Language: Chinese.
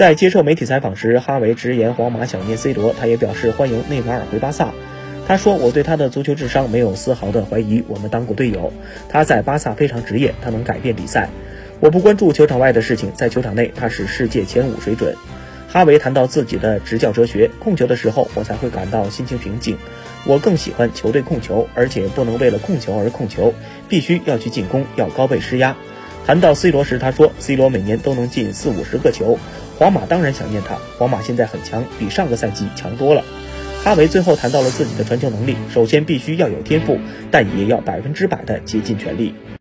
在接受媒体采访时，哈维直言皇马想念 C 罗，他也表示欢迎内马尔回巴萨。他说：“我对他的足球智商没有丝毫的怀疑，我们当过队友。他在巴萨非常职业，他能改变比赛。我不关注球场外的事情，在球场内他是世界前五水准。”哈维谈到自己的执教哲学：“控球的时候，我才会感到心情平静。我更喜欢球队控球，而且不能为了控球而控球，必须要去进攻，要高位施压。”谈到 C 罗时，他说：“C 罗每年都能进四五十个球。”皇马当然想念他，皇马现在很强，比上个赛季强多了。哈维最后谈到了自己的传球能力，首先必须要有天赋，但也要百分之百的竭尽全力。